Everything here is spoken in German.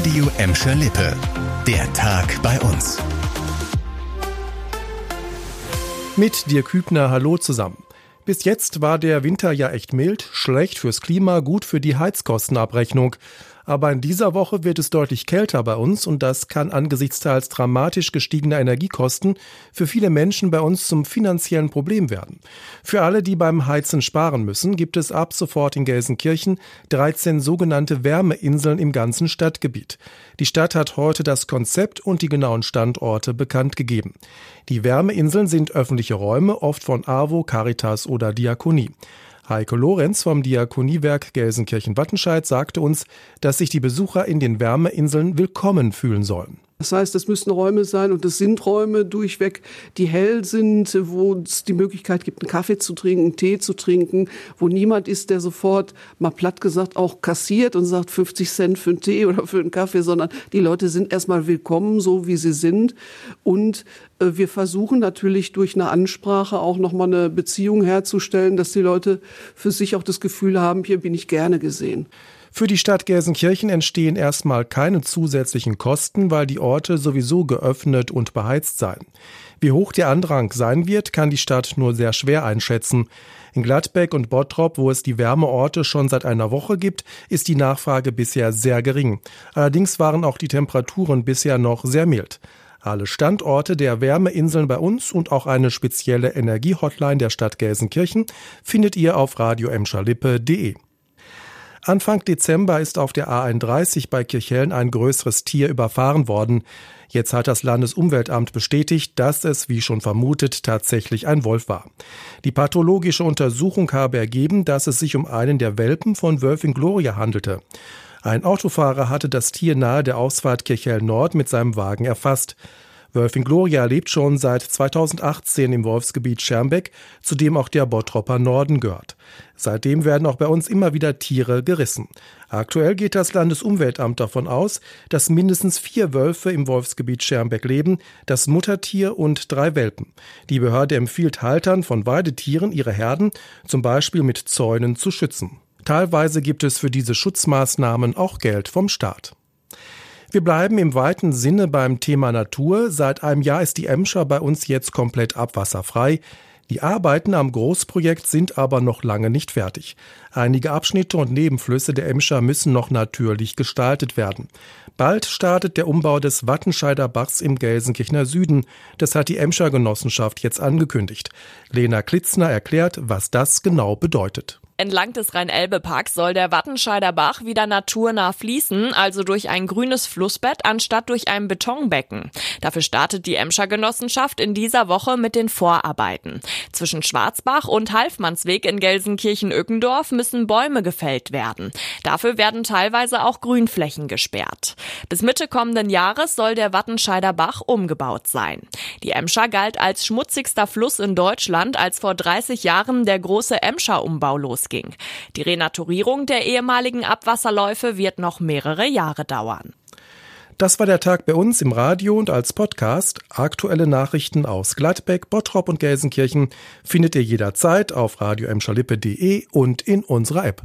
Radio Emscher Lippe. Der Tag bei uns. Mit dir Kübner, hallo zusammen. Bis jetzt war der Winter ja echt mild, schlecht fürs Klima, gut für die Heizkostenabrechnung. Aber in dieser Woche wird es deutlich kälter bei uns und das kann angesichts teils dramatisch gestiegener Energiekosten für viele Menschen bei uns zum finanziellen Problem werden. Für alle, die beim Heizen sparen müssen, gibt es ab sofort in Gelsenkirchen 13 sogenannte Wärmeinseln im ganzen Stadtgebiet. Die Stadt hat heute das Konzept und die genauen Standorte bekannt gegeben. Die Wärmeinseln sind öffentliche Räume, oft von AWO, Caritas oder Diakonie. Heiko Lorenz vom Diakoniewerk Gelsenkirchen-Wattenscheid sagte uns, dass sich die Besucher in den Wärmeinseln willkommen fühlen sollen. Das heißt, es müssen Räume sein und es sind Räume durchweg, die hell sind, wo es die Möglichkeit gibt, einen Kaffee zu trinken, einen Tee zu trinken, wo niemand ist, der sofort mal platt gesagt auch kassiert und sagt 50 Cent für einen Tee oder für einen Kaffee, sondern die Leute sind erstmal willkommen, so wie sie sind. Und äh, wir versuchen natürlich durch eine Ansprache auch nochmal eine Beziehung herzustellen, dass die Leute für sich auch das Gefühl haben, hier bin ich gerne gesehen. Für die Stadt Gelsenkirchen entstehen erstmal keine zusätzlichen Kosten, weil die Orte sowieso geöffnet und beheizt seien. Wie hoch der Andrang sein wird, kann die Stadt nur sehr schwer einschätzen. In Gladbeck und Bottrop, wo es die Wärmeorte schon seit einer Woche gibt, ist die Nachfrage bisher sehr gering. Allerdings waren auch die Temperaturen bisher noch sehr mild. Alle Standorte der Wärmeinseln bei uns und auch eine spezielle Energiehotline der Stadt Gelsenkirchen findet ihr auf radioemscherlippe.de. Anfang Dezember ist auf der A31 bei Kirchhellen ein größeres Tier überfahren worden. Jetzt hat das Landesumweltamt bestätigt, dass es, wie schon vermutet, tatsächlich ein Wolf war. Die pathologische Untersuchung habe ergeben, dass es sich um einen der Welpen von Wölfin Gloria handelte. Ein Autofahrer hatte das Tier nahe der Ausfahrt Kirchhellen Nord mit seinem Wagen erfasst. Wölfin Gloria lebt schon seit 2018 im Wolfsgebiet Schermbeck, zu dem auch der Bottropper Norden gehört. Seitdem werden auch bei uns immer wieder Tiere gerissen. Aktuell geht das Landesumweltamt davon aus, dass mindestens vier Wölfe im Wolfsgebiet Schermbeck leben, das Muttertier und drei Welpen. Die Behörde empfiehlt Haltern von Weidetieren, ihre Herden zum Beispiel mit Zäunen zu schützen. Teilweise gibt es für diese Schutzmaßnahmen auch Geld vom Staat. Wir bleiben im weiten Sinne beim Thema Natur. Seit einem Jahr ist die Emscher bei uns jetzt komplett abwasserfrei. Die Arbeiten am Großprojekt sind aber noch lange nicht fertig. Einige Abschnitte und Nebenflüsse der Emscher müssen noch natürlich gestaltet werden. Bald startet der Umbau des Wattenscheider Bachs im Gelsenkirchener Süden. Das hat die Emscher Genossenschaft jetzt angekündigt. Lena Klitzner erklärt, was das genau bedeutet. Entlang des Rhein-Elbe-Parks soll der Wattenscheider Bach wieder naturnah fließen, also durch ein grünes Flussbett anstatt durch ein Betonbecken. Dafür startet die Emscher Genossenschaft in dieser Woche mit den Vorarbeiten. Zwischen Schwarzbach und Halfmannsweg in Gelsenkirchen-Ückendorf müssen Bäume gefällt werden. Dafür werden teilweise auch Grünflächen gesperrt. Bis Mitte kommenden Jahres soll der Wattenscheider Bach umgebaut sein. Die Emscher galt als schmutzigster Fluss in Deutschland, als vor 30 Jahren der große Emscher-Umbau losging ging. Die Renaturierung der ehemaligen Abwasserläufe wird noch mehrere Jahre dauern. Das war der Tag bei uns im Radio und als Podcast. Aktuelle Nachrichten aus Gladbeck, Bottrop und Gelsenkirchen findet ihr jederzeit auf radioemschalippe.de und in unserer App.